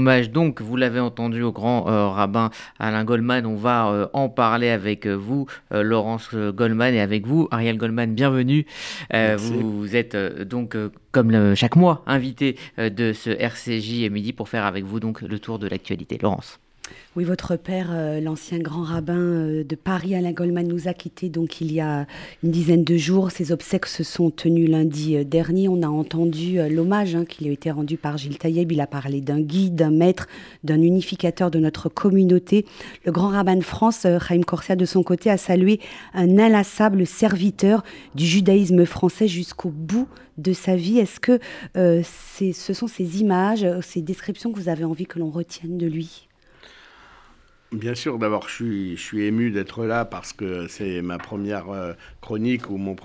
hommage, donc, vous l'avez entendu, au grand rabbin Alain Goldman. On va en parler avec vous, Laurence Goldman, et avec vous, Ariel Goldman. Bienvenue. vous, êtes donc, comme chaque mois, invité de ce RCJ Midi pour faire avec vous donc le tour de l'actualité. Laurence. Oui, votre père, euh, l'ancien grand rabbin euh, de Paris, Alain Goldman, nous a quittés donc il y a une dizaine de jours. Ses obsèques se sont tenues lundi euh, dernier. On a entendu l'hommage hein, qui lui a été rendu par Gilles Taïeb. Il a parlé d'un guide, d'un maître, d'un unificateur de notre communauté. Le grand rabbin de France, Chaim Corsia, de son côté, a salué un inlassable serviteur du judaïsme français jusqu'au bout de sa vie. Est-ce que ce sont ces images, ces descriptions que vous avez envie que l'on retienne de lui? Bien sûr, d'abord, je suis, je ému d'être là parce que c'est ma première euh, chronique ou mon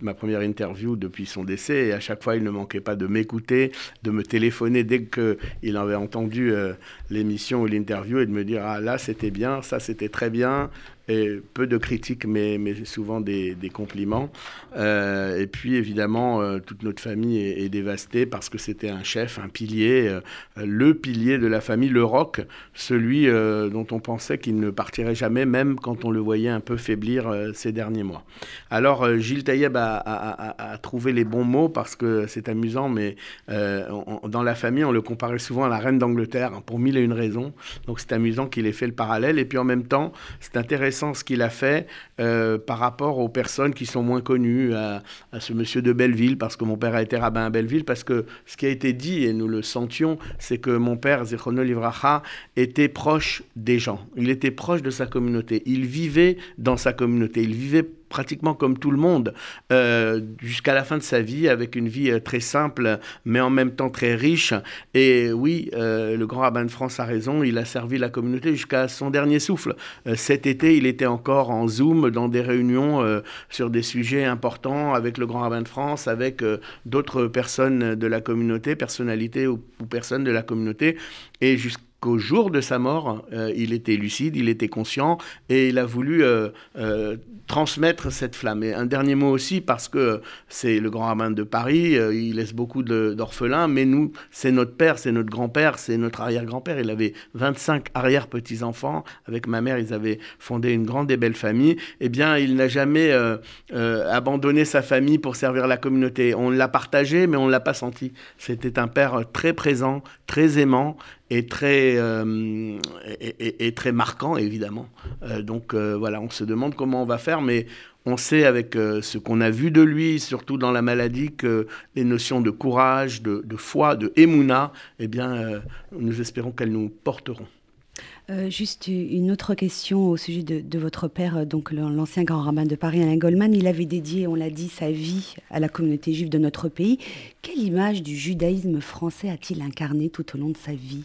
ma première interview depuis son décès. Et à chaque fois, il ne manquait pas de m'écouter, de me téléphoner dès qu'il avait entendu euh, l'émission ou l'interview et de me dire Ah là, c'était bien, ça, c'était très bien et peu de critiques, mais, souvent des, compliments. Euh, et puis évidemment, euh, toute notre famille est, dévastée parce que c'était un chef, un pilier, euh, le pilier de la famille, le roc, celui dont on pensait qu'il ne partirait jamais, même quand on le voyait un peu faiblir ces derniers mois. Alors Gilles Taïeb a, trouvé les bons mots parce que c'est amusant, mais dans la famille, on le comparait souvent à la reine d'Angleterre hein, pour mille et une raisons. Donc c'est amusant qu'il ait fait le parallèle. Et puis en même temps, c'est intéressant ce qu'il a fait euh, par rapport aux personnes qui sont moins connues, à, ce monsieur de Belleville, parce que mon père a été rabbin à Belleville, parce que ce qui a été dit, et nous le sentions, c'est que mon père, Zechrono Livracha, était proche des gens. Il était proche de sa communauté. Il vivait dans sa communauté. Il vivait pratiquement comme tout le monde, euh, jusqu'à la fin de sa vie, avec une vie euh, très simple, mais en même temps très riche. Et oui, euh, le grand rabbin de France a raison, il a servi la communauté jusqu'à son dernier souffle. cet été, il était encore en Zoom dans des réunions sur des sujets importants avec le grand rabbin de France, avec d'autres personnes de la communauté, personnalités ou, ou personnes de la communauté. Et jusqu'à qu'au jour de sa mort, euh, il était lucide, il était conscient et il a voulu euh, euh, transmettre cette flamme. Et un dernier mot aussi, parce que c'est le grand rabbin de Paris, il laisse beaucoup d'orphelins, mais nous, c'est notre père, c'est notre grand-père, c'est notre arrière-grand-père. Il avait 25 arrière-petits-enfants. Avec ma mère, ils avaient fondé une grande et belle famille. Eh bien, il n'a jamais abandonné sa famille pour servir la communauté. On l'a partagé, mais on ne l'a pas senti. C'était un père très présent, très aimant est très, euh, est, très marquant, évidemment. Euh, donc euh, voilà, on se demande comment on va faire, mais on sait avec ce qu'on a vu de lui, surtout dans la maladie, que les notions de courage, de, foi, de émouna, eh bien, nous espérons qu'elles nous porteront. juste une autre question au sujet de, votre père, donc l'ancien grand rabbin de Paris, Alain Goldman. Il avait dédié, on l'a dit, sa vie à la communauté juive de notre pays. Quelle image du judaïsme français a-t-il incarné tout au long de sa vie?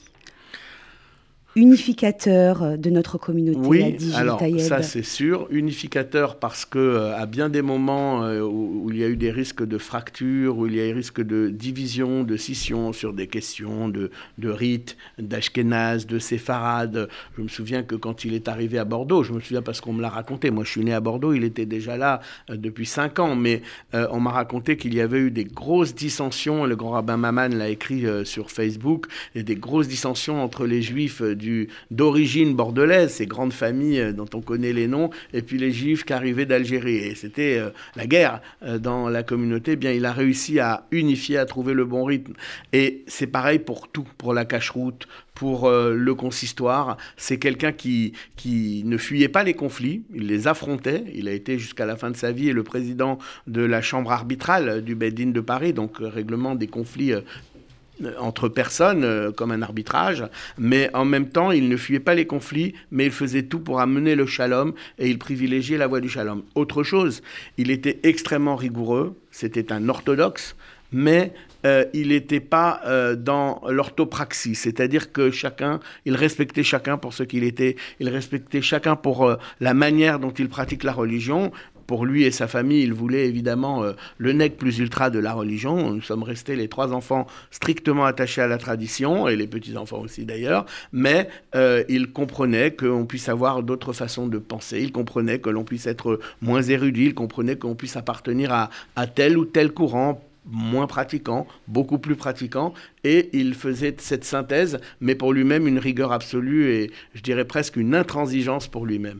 Unificateur euh, de notre communauté. Oui, alors ça c'est sûr, unificateur parce que euh, à bien des moments euh, où, il y a eu des risques de fracture, où il y a eu des risques de division, de scission sur des questions de, de rites, d'Ashkenaz, de séfarade. Je me souviens que quand il est arrivé à Bordeaux, je me souviens parce qu'on me l'a raconté, moi je suis né à Bordeaux, il était déjà là depuis cinq ans, mais on m'a raconté qu'il y avait eu des grosses dissensions, le grand rabbin Maman l'a écrit sur Facebook, et des grosses dissensions entre les juifs du d'origine bordelaise, ces grandes familles euh, dont on connaît les noms, et puis les juifs qui arrivaient d'Algérie. Et c'était euh, la guerre euh, dans la communauté. Eh bien, il a réussi à unifier, à trouver le bon rythme. Et c'est pareil pour tout, pour la cache-route, pour le consistoire. C'est quelqu'un qui, qui ne fuyait pas les conflits, il les affrontait. Il a été jusqu'à la fin de sa vie le président de la chambre arbitrale du Beddin de Paris, donc règlement des conflits entre personnes euh, comme un arbitrage, mais en même temps, il ne fuyait pas les conflits, mais il faisait tout pour amener le shalom et il privilégiait la voie du shalom. Autre chose, il était extrêmement rigoureux, c'était un orthodoxe, mais euh, il n'était pas dans l'orthopraxie, c'est-à-dire que chacun, il respectait chacun pour ce qu'il était, il respectait chacun pour la manière dont il pratique la religion, pour lui et sa famille, il voulait évidemment euh, le nec plus ultra de la religion. Nous sommes restés les trois enfants strictement attachés à la tradition, et les petits-enfants aussi d'ailleurs, mais euh, il comprenait qu'on puisse avoir d'autres façons de penser, il comprenait que l'on puisse être moins érudit, il comprenait qu'on puisse appartenir à, tel ou tel courant, moins pratiquant, beaucoup plus pratiquant, et il faisait cette synthèse, mais pour lui-même une rigueur absolue et je dirais presque une intransigeance pour lui-même.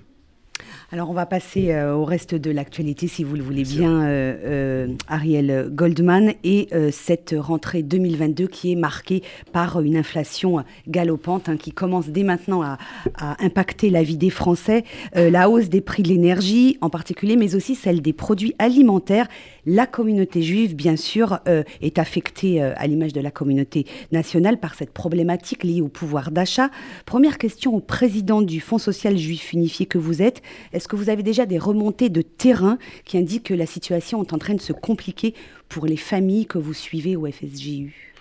Alors on va passer euh, au reste de l'actualité si vous le voulez bien, euh, euh, Ariel Goldman, et cette rentrée 2022 qui est marquée par une inflation galopante hein, qui commence dès maintenant à, à, impacter la vie des Français, la hausse des prix de l'énergie en particulier, mais aussi celle des produits alimentaires. La communauté juive, bien sûr, est affectée à l'image de la communauté nationale par cette problématique liée au pouvoir d'achat. Première question au président du Fonds social juif unifié que vous êtes. Est-ce que vous avez déjà des remontées de terrain qui indiquent que la situation est en train de se compliquer pour les familles que vous suivez au FSJU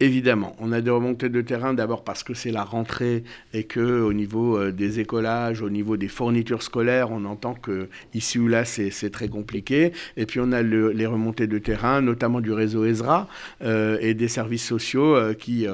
Évidemment, on a des remontées de terrain d'abord parce que c'est la rentrée et que au niveau euh, des écolages, au niveau des fournitures scolaires, on entend que ici ou là c'est très compliqué. Et puis on a les remontées de terrain, notamment du réseau Ezra euh, et des services sociaux euh, qui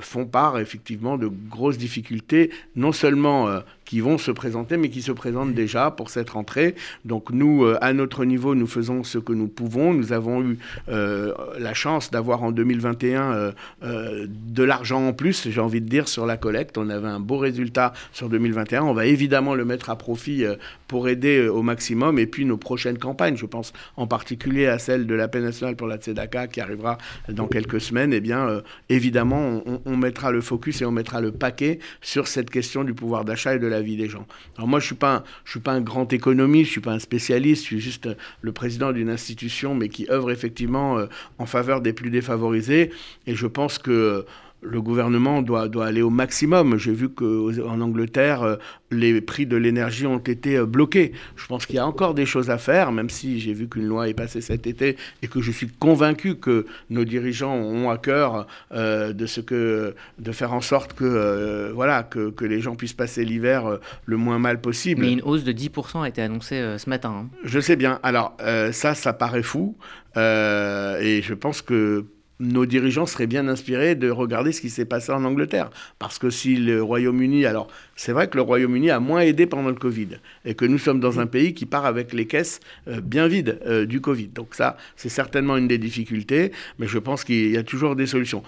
font part effectivement de grosses difficultés, non seulement qui vont se présenter, mais qui se présentent déjà pour cette rentrée. Donc nous, euh, à notre niveau, nous faisons ce que nous pouvons. Nous avons eu euh, la chance d'avoir en 2021 euh, de l'argent en plus, j'ai envie de dire, sur la collecte. On avait un beau résultat sur 2021. On va évidemment le mettre à profit pour aider au maximum. Et puis nos prochaines campagnes, je pense en particulier à celle de la paix nationale pour la Tzedaka qui arrivera dans quelques semaines, eh bien évidemment, on, on mettra le focus et on mettra le paquet sur cette question du pouvoir d'achat et de la la vie des gens. Alors moi, je suis suis pas un grand économiste, je suis pas un spécialiste, je suis juste le président d'une institution, mais qui œuvre effectivement euh, en faveur des plus défavorisés. Et je pense que le gouvernement doit, doit aller au maximum. J'ai vu qu'en Angleterre, euh, les prix de l'énergie ont été euh, bloqués. Je pense qu'il y a encore des choses à faire, même si j'ai vu qu'une loi est passée cet été et que je suis convaincu que nos dirigeants ont à cœur euh, de, ce que, de faire en sorte que, voilà, que, que, les gens puissent passer l'hiver le moins mal possible. Mais une hausse de 10% a été annoncée ce matin. Hein. Je sais bien. Alors, ça, ça paraît fou. et je pense que nos dirigeants seraient bien inspirés de regarder ce qui s'est passé en Angleterre. Parce que si le Royaume-Uni, alors c'est vrai que le Royaume-Uni a moins aidé pendant le Covid, et que nous sommes dans un pays qui part avec les caisses euh, bien vides euh, du Covid. Donc ça, c'est certainement une des difficultés, mais je pense qu'il y a toujours des solutions.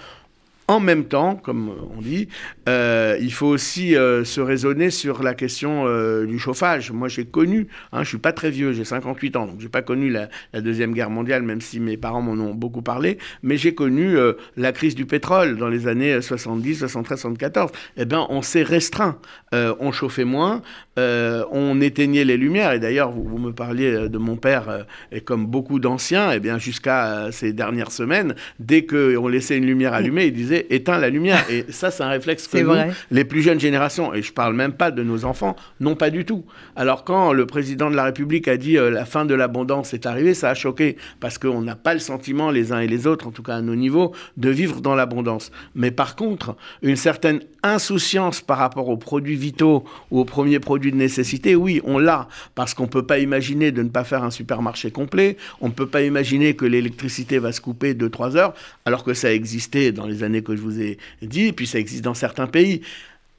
En même temps, comme on dit, euh, il faut aussi euh, se raisonner sur la question euh, du chauffage. Moi, j'ai connu, hein, je suis pas très vieux, j'ai 58 ans, donc j'ai pas connu la, deuxième guerre mondiale, même si mes parents m'en ont beaucoup parlé, mais j'ai connu la crise du pétrole dans les années 70, 73, 74. Eh bien, on s'est restreint, on chauffait moins, on éteignait les lumières. Et d'ailleurs, vous, me parliez de mon père, et comme beaucoup d'anciens, eh bien, jusqu'à ces dernières semaines, dès qu'on laissait une lumière allumée, il disait éteins la lumière. Et ça, c'est un réflexe que nous, les plus jeunes générations, et je parle même pas de nos enfants, non pas du tout. Alors quand le président de la République a dit euh, la fin de l'abondance est arrivée, ça a choqué parce qu'on n'a pas le sentiment, les uns et les autres, en tout cas à nos niveaux, de vivre dans l'abondance. Mais par contre, une certaine insouciance par rapport aux produits vitaux ou aux premiers produits de nécessité, oui, on l'a, parce qu'on ne peut pas imaginer de ne pas faire un supermarché complet, on ne peut pas imaginer que l'électricité va se couper 2-3 heures, alors que ça existait dans les années que je vous ai dit, et puis ça existe dans certains pays.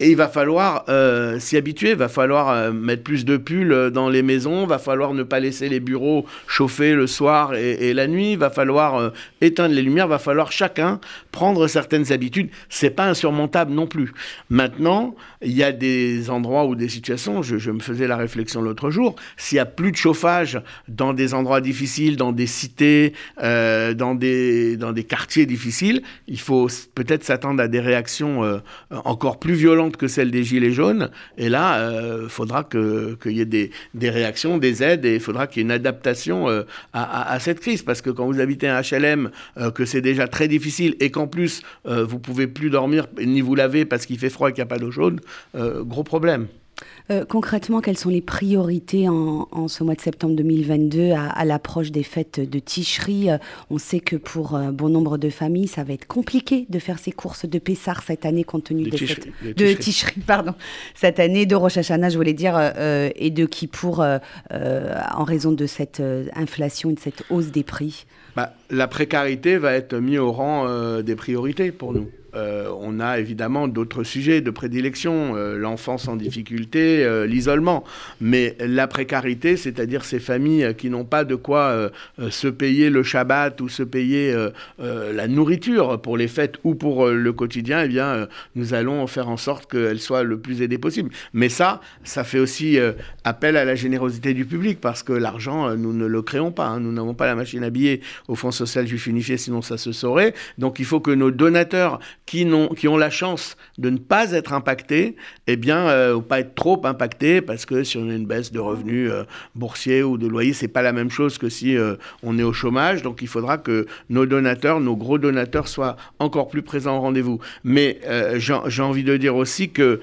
Et il va falloir euh, s'y habituer, il va falloir euh, mettre plus de pulls euh, dans les maisons, il va falloir ne pas laisser les bureaux chauffer le soir et, la nuit, il va falloir éteindre les lumières, il va falloir chacun prendre certaines habitudes. C'est pas insurmontable non plus. Maintenant, il y a des endroits ou des situations, je, me faisais la réflexion l'autre jour, s'il y a plus de chauffage dans des endroits difficiles, dans des cités, dans des quartiers difficiles, il faut peut-être s'attendre à des réactions encore plus violentes que celle des Gilets jaunes. Et là, il euh, faudra qu'il y ait des, réactions, des aides, et il faudra qu'il y ait une adaptation euh, à, cette crise. Parce que quand vous habitez un HLM, euh, que c'est déjà très difficile, et qu'en plus, vous pouvez plus dormir ni vous laver parce qu'il fait froid et qu'il n'y a pas d'eau chaude, gros problème. Euh, concrètement, quelles sont les priorités en, ce mois de septembre 2022 à, l'approche des fêtes de Ticherie? Euh, On sait que pour euh, bon nombre de familles, ça va être compliqué de faire ses courses de Pessar cette année compte tenu de, cette, de Ticherie, pardon, cette année de Rosh Hashanah, je voulais dire, et de qui pour en raison de cette inflation et de cette hausse des prix. Bah, la précarité va être mise au rang des priorités pour nous. Euh, on a évidemment d'autres sujets de prédilection, euh, l'enfance en difficulté, l'isolement. Mais la précarité, c'est-à-dire ces familles qui n'ont pas de quoi se payer le Shabbat ou se payer la nourriture pour les fêtes ou pour le quotidien, eh bien, nous allons faire en sorte qu'elles soient le plus aidées possible. Mais ça, ça fait aussi appel à la générosité du public parce que l'argent, nous ne le créons pas. Hein. Nous n'avons pas la machine à billets au social juif unifié, sinon ça se saurait. Donc il faut que nos donateurs qui, ont, qui ont la chance de ne pas être impactés, eh bien, euh, ou pas être trop impactés, parce que si on a une baisse de revenus euh, boursiers ou de loyers, c'est pas la même chose que si euh, on est au chômage. Donc il faudra que nos donateurs, nos gros donateurs, soient encore plus présents au rendez-vous. Mais j'ai envie de dire aussi que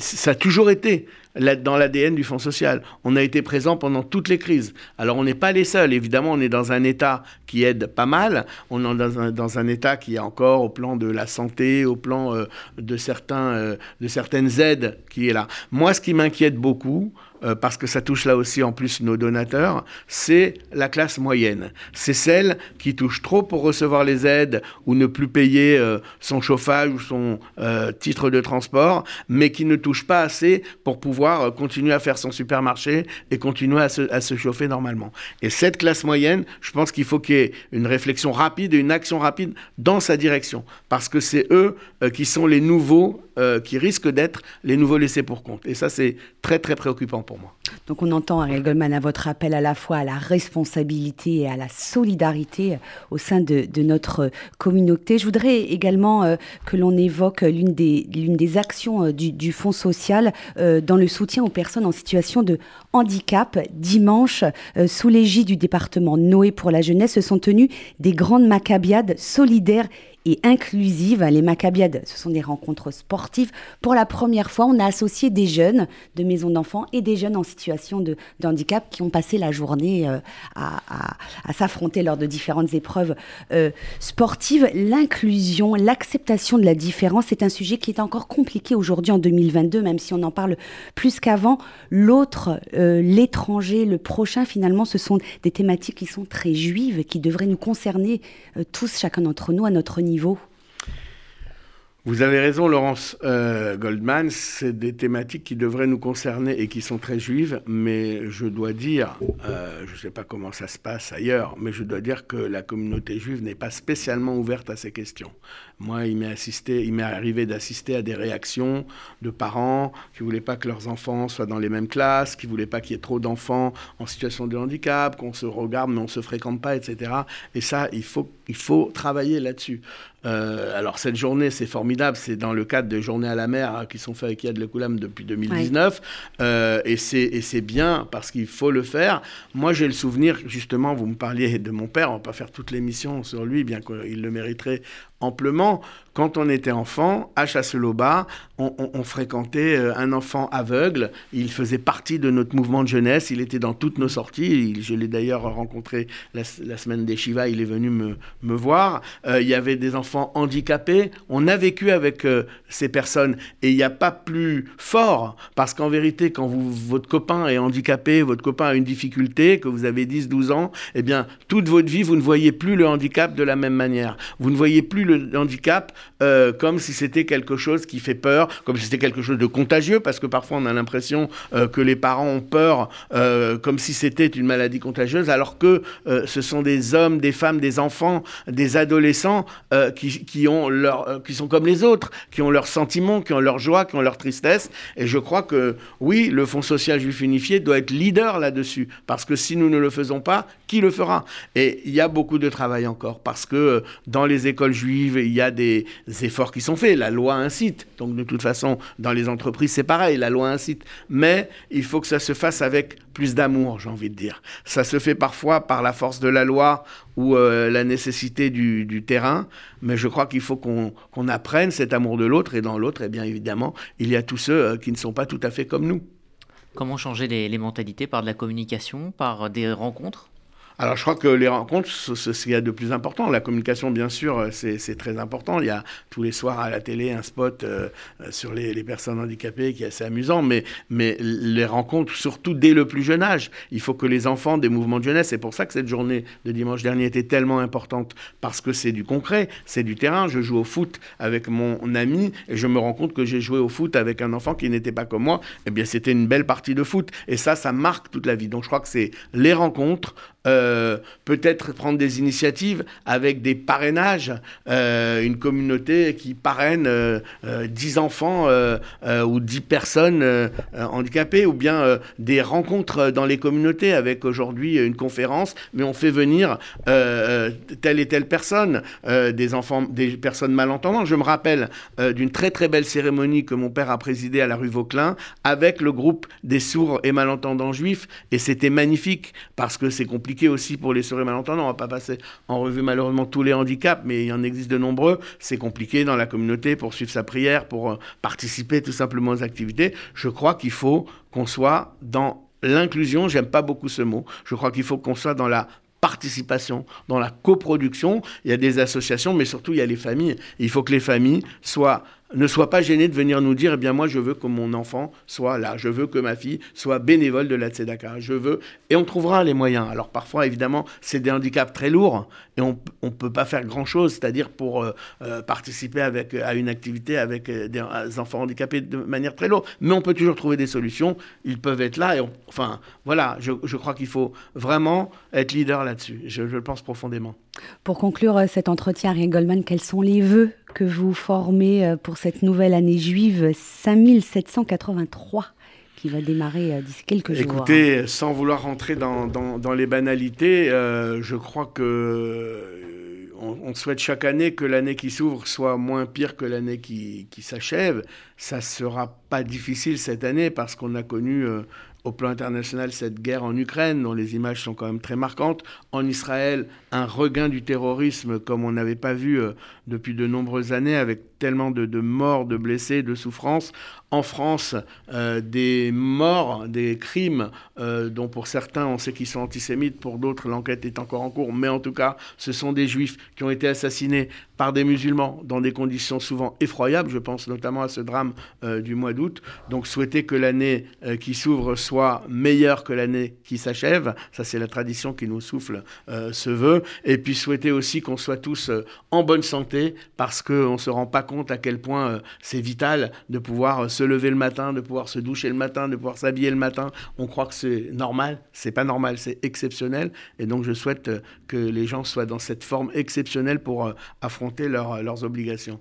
ça a toujours été dans l'ADN du Fonds social. On a été présent pendant toutes les crises. Alors on n'est pas les seuls. Évidemment, on est dans un État qui aide pas mal. On est dans un, dans un État qui est encore au plan de la santé, au plan euh, euh, de certaines aides qui est là. Moi, ce qui m'inquiète beaucoup, euh, parce que ça touche là aussi en plus nos donateurs, c'est la classe moyenne. C'est celle qui touche trop pour recevoir les aides ou ne plus payer euh, son chauffage ou son euh, titre de transport, mais qui ne touche pas assez pour pouvoir continuer à faire son supermarché et continuer à se, à se, chauffer normalement. Et cette classe moyenne, je pense qu'il faut qu'il y ait une réflexion rapide et une action rapide dans sa direction, parce que c'est eux qui sont les nouveaux, qui risquent d'être les nouveaux laissés pour compte. Et ça, c'est très très préoccupant Donc on entend, Ariel Goldman, à votre appel à la fois à la responsabilité et à la solidarité au sein de, notre communauté. Je voudrais également euh, que l'on évoque l'une des, actions euh, du, Fonds social euh, dans le soutien aux personnes en situation de handicap. Dimanche, sous l'égide du département Noé pour la jeunesse, se sont tenues des grandes macabiades solidaires et inclusive. Les Maccabiades, ce sont des rencontres sportives. Pour la première fois, on a associé des jeunes de maisons d'enfants et des jeunes en situation de, handicap qui ont passé la journée euh, à, s'affronter lors de différentes épreuves euh, sportives. L'inclusion, l'acceptation de la différence, c'est un sujet qui est encore compliqué aujourd'hui en 2022, même si on en parle plus qu'avant. L'autre, euh, l'étranger, le prochain, finalement, ce sont des thématiques qui sont très juives, qui devraient nous concerner tous, chacun d'entre nous, à notre niveau vous avez raison, Laurence euh, Goldman, c'est des thématiques qui devraient nous concerner et qui sont très juives, mais je dois dire, euh, je ne sais pas comment ça se passe ailleurs, mais je dois dire que la communauté juive n'est pas spécialement ouverte à ces questions. Moi, il m'est arrivé d'assister à des réactions de parents qui voulaient pas que leurs enfants soient dans les mêmes classes, qui voulaient pas qu'il y ait trop d'enfants en situation de handicap, qu'on se regarde mais on se fréquente pas, etc. Et ça, il faut travailler là-dessus. Euh, alors cette journée, c'est formidable, c'est dans le cadre des journées à la mer hein, qui sont faites avec Yad Lekoulam depuis 2019, euh, et c'est bien parce qu'il faut le faire. Moi, j'ai le souvenir, justement, vous me parliez de mon père, on va pas faire toute l'émission sur lui, bien qu'il le mériterait amplement quand on était enfant, à Chasseloba, on, on, fréquentait euh, un enfant aveugle. Il faisait partie de notre mouvement de jeunesse. Il était dans toutes nos sorties. je l'ai d'ailleurs rencontré la, semaine des Shiva. Il est venu me, voir. Euh, il y avait des enfants handicapés. On a vécu avec euh, ces personnes. Et il n'y a pas plus fort. Parce qu'en vérité, quand votre copain est handicapé, votre copain a une difficulté, que vous avez 10, 12 ans, eh bien, toute votre vie, vous ne voyez plus le handicap de la même manière. Vous ne voyez plus le handicap euh, comme si c'était quelque chose qui fait peur, comme si c'était quelque chose de contagieux, parce que parfois on a l'impression euh, que les parents ont peur euh, comme si c'était une maladie contagieuse, alors que ce sont des hommes, des femmes, des enfants, des adolescents qui, qui, ont leur, qui sont comme les autres, qui ont leurs sentiments, qui ont leur joie, qui ont leur tristesse. Et je crois que oui, le Fonds social juif unifié doit être leader là-dessus, parce que si nous ne le faisons pas, qui le fera? Et il y a beaucoup de travail encore, parce que dans les écoles juives, il y a des efforts qui sont faits. La loi incite. Donc de toute façon, dans les entreprises, c'est pareil, la loi incite. Mais il faut que ça se fasse avec plus d'amour, j'ai envie de dire. Ça se fait parfois par la force de la loi ou euh, la nécessité du, terrain, mais je crois qu'il faut qu'on apprenne cet amour de l'autre, et dans l'autre, eh bien évidemment, il y a tous ceux euh, qui ne sont pas tout à fait comme nous. Comment changer les mentalités? Par de la communication, par des rencontres? Alors je crois que les rencontres, c'est ce qu'il y a de plus important. La communication, bien sûr, c'est très important. Il y a tous les soirs à la télé un spot euh, sur les, personnes handicapées qui est assez amusant, mais, mais les rencontres, surtout dès le plus jeune âge. Il faut que les enfants des mouvements de jeunesse, c'est pour ça que cette journée de dimanche dernier était tellement importante, parce que c'est du concret, c'est du terrain. Je joue au foot avec mon ami et je me rends compte que j'ai joué au foot avec un enfant qui n'était pas comme moi. Eh bien, c'était une belle partie de foot. Et ça, ça marque toute la vie. Donc je crois que c'est les rencontres, euh, peut-être prendre des initiatives avec des parrainages, euh, une communauté qui parraine euh, 10 enfants ou 10 personnes handicapées, ou bien des rencontres dans les communautés avec aujourd'hui une conférence, mais on fait venir telle et telle personne, des enfants, des personnes malentendantes. Je me rappelle d'une très très belle cérémonie que mon père a présidée à la rue Vauclin avec le groupe des sourds et malentendants juifs, et c'était magnifique parce que c'est compliqué aussi pour les sourds et malentendants. On va pas passer en revue malheureusement tous les handicaps, mais il en existe de nombreux. C'est compliqué dans la communauté pour suivre sa prière, pour euh, participer tout simplement aux activités. Je crois qu'il faut qu'on soit dans l'inclusion. J'aime pas beaucoup ce mot. Je crois qu'il faut qu'on soit dans la participation, dans la coproduction. Il y a des associations, mais surtout il y a les familles. Il faut que les familles soient ne sois pas gêné de venir nous dire, eh bien moi je veux que mon enfant soit là, je veux que ma fille soit bénévole de la Tzedaka, je veux, et on trouvera les moyens. Alors parfois évidemment c'est des handicaps très lourds. Et on ne peut pas faire grand-chose, c'est-à-dire pour euh, euh, participer avec, à une activité avec euh, des enfants handicapés de manière très lourde, mais on peut toujours trouver des solutions, ils peuvent être là, et enfin voilà, je, je crois qu'il faut vraiment être leader là-dessus, je, je le pense profondément. Pour conclure cet entretien, Ariel Goldman, quels sont les vœux que vous formez euh, pour cette nouvelle année juive 5783 qui va démarrer euh, d'ici quelques jours. Écoutez, sans vouloir rentrer dans, dans, les banalités, euh, je crois que on, souhaite chaque année que l'année qui s'ouvre soit moins pire que l'année qui, qui s'achève. Ça sera pas difficile cette année parce qu'on a connu au plan international cette guerre en Ukraine, dont les images sont quand même très marquantes. En Israël, un regain du terrorisme comme on n'avait pas vu euh, depuis de nombreuses années, avec tellement de, morts, de blessés, de souffrances. En France, euh, des morts, des crimes, euh, dont pour certains on sait qu'ils sont antisémites, pour d'autres l'enquête est encore en cours, mais en tout cas, ce sont des juifs qui ont été assassinés par des musulmans dans des conditions souvent effroyables. Je pense notamment à ce drame du mois d'août. Donc souhaiter que l'année qui s'ouvre soit meilleure que l'année qui s'achève, ça c'est la tradition qui nous souffle ce vœu et puis souhaiter aussi qu'on soit tous euh, en bonne santé, parce qu'on ne se rend pas compte à quel point euh, c'est vital de pouvoir euh, se lever le matin, de pouvoir se doucher le matin, de pouvoir s'habiller le matin. On croit que c'est normal, c'est pas normal, c'est exceptionnel, et donc je souhaite que les gens soient dans cette forme exceptionnelle pour affronter leurs obligations.